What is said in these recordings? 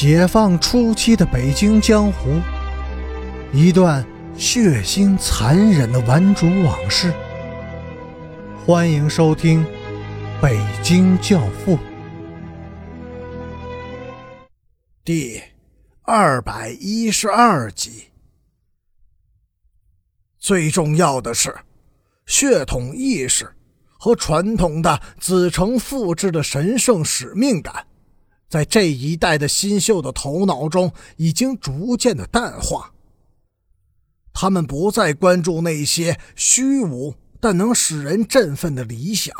解放初期的北京江湖，一段血腥残忍的顽主往事。欢迎收听《北京教父》第二百一十二集。最重要的是，血统意识和传统的子承父志的神圣使命感。在这一代的新秀的头脑中，已经逐渐的淡化。他们不再关注那些虚无但能使人振奋的理想，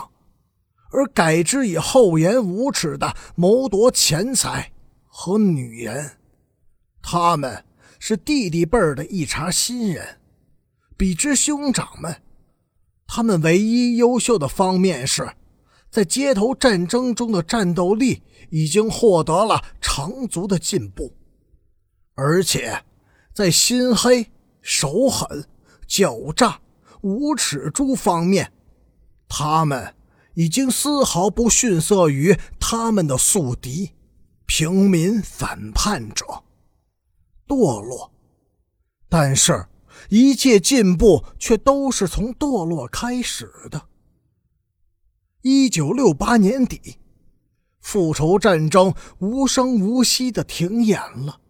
而改之以厚颜无耻的谋夺钱财和女人。他们是弟弟辈儿的一茬新人，比之兄长们，他们唯一优秀的方面是。在街头战争中的战斗力已经获得了长足的进步，而且在心黑、手狠、狡诈、无耻诸方面，他们已经丝毫不逊色于他们的宿敌——平民反叛者。堕落，但是，一切进步却都是从堕落开始的。一九六八年底，复仇战争无声无息的停演了，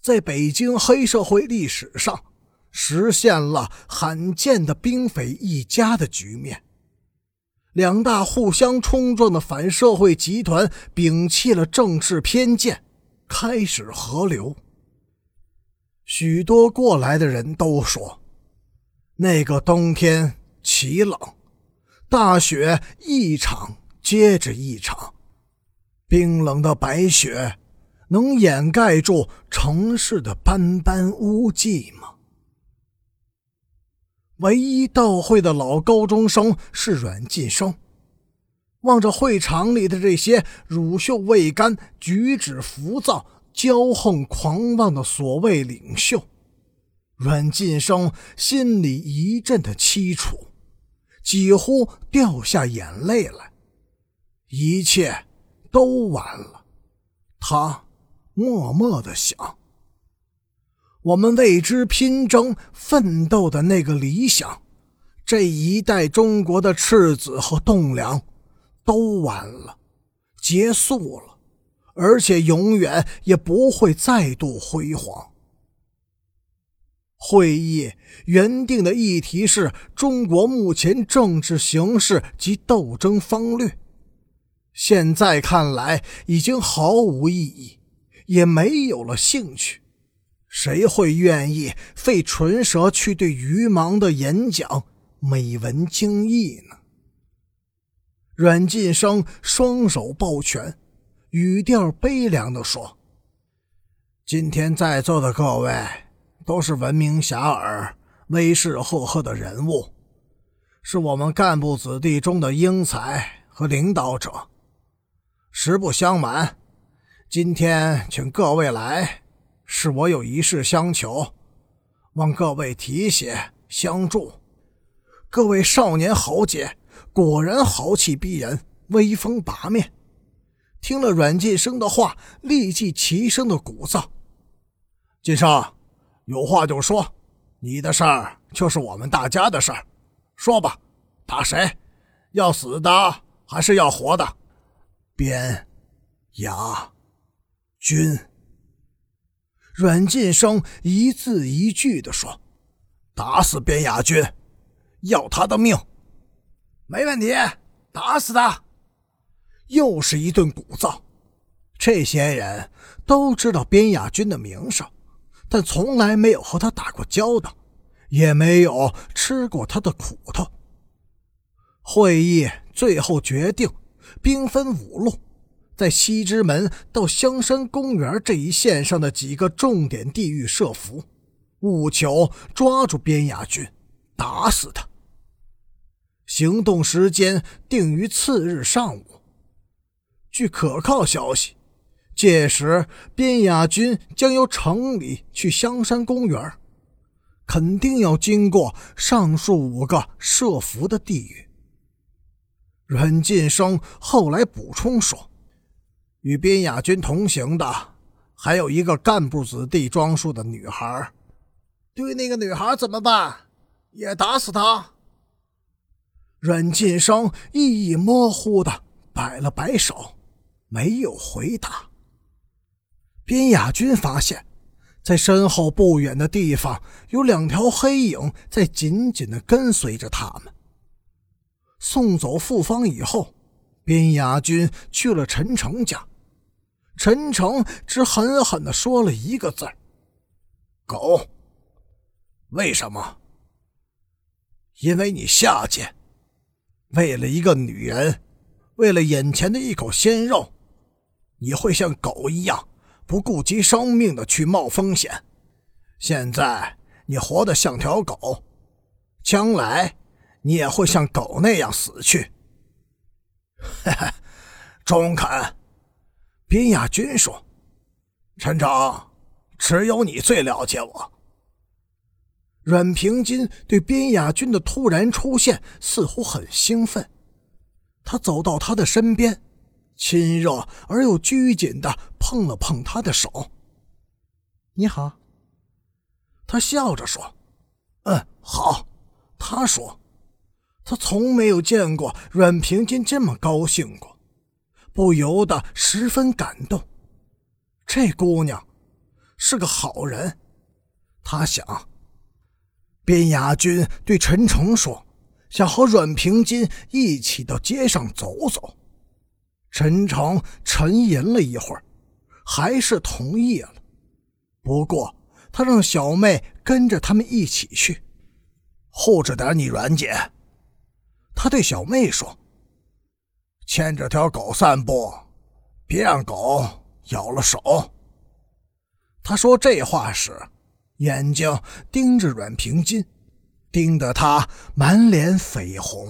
在北京黑社会历史上，实现了罕见的兵匪一家的局面。两大互相冲撞的反社会集团摒弃了政治偏见，开始合流。许多过来的人都说，那个冬天奇冷。大雪一场接着一场，冰冷的白雪能掩盖住城市的斑斑污迹吗？唯一到会的老高中生是阮晋生，望着会场里的这些乳臭未干、举止浮躁、骄横狂妄的所谓领袖，阮晋生心里一阵的凄楚。几乎掉下眼泪来，一切都完了。他默默的想：我们为之拼争、奋斗的那个理想，这一代中国的赤子和栋梁，都完了，结束了，而且永远也不会再度辉煌。会议原定的议题是中国目前政治形势及斗争方略，现在看来已经毫无意义，也没有了兴趣。谁会愿意费唇舌去对愚盲的演讲美文精义呢？阮晋生双手抱拳，语调悲凉地说：“今天在座的各位。”都是闻名遐迩、威势赫赫的人物，是我们干部子弟中的英才和领导者。实不相瞒，今天请各位来，是我有一事相求，望各位提携相助。各位少年豪杰，果然豪气逼人，威风八面。听了阮晋生的话，立即齐声的鼓噪：“晋生！”有话就说，你的事儿就是我们大家的事儿，说吧，打谁？要死的还是要活的？边雅军。阮晋生一字一句的说：“打死边雅军，要他的命。”没问题，打死他。又是一顿鼓噪。这些人都知道边雅军的名声。但从来没有和他打过交道，也没有吃过他的苦头。会议最后决定，兵分五路，在西直门到香山公园这一线上的几个重点地域设伏，务求抓住边雅军，打死他。行动时间定于次日上午。据可靠消息。届时，边雅军将由城里去香山公园，肯定要经过上述五个设伏的地域。阮晋生后来补充说：“与边雅军同行的还有一个干部子弟装束的女孩。对那个女孩怎么办？也打死她？阮晋生意义模糊的摆了摆手，没有回答。边雅军发现，在身后不远的地方有两条黑影在紧紧的跟随着他们。送走傅芳以后，边雅军去了陈诚家。陈诚只狠狠的说了一个字狗。”为什么？因为你下贱，为了一个女人，为了眼前的一口鲜肉，你会像狗一样不顾及生命的去冒风险。现在你活得像条狗，将来你也会像狗那样死去。哈哈，中肯。边亚军说：“陈长，只有你最了解我。”阮平金对边雅君的突然出现似乎很兴奋，他走到他的身边，亲热而又拘谨的碰了碰他的手。“你好。”他笑着说，“嗯，好。”他说，他从没有见过阮平金这么高兴过，不由得十分感动。这姑娘是个好人，他想。边雅君对陈诚说：“想和阮平金一起到街上走走。”陈诚沉吟了一会儿，还是同意了。不过他让小妹跟着他们一起去，护着点你阮姐。他对小妹说：“牵着条狗散步，别让狗咬了手。”他说这话时。眼睛盯着阮平金，盯得他满脸绯红。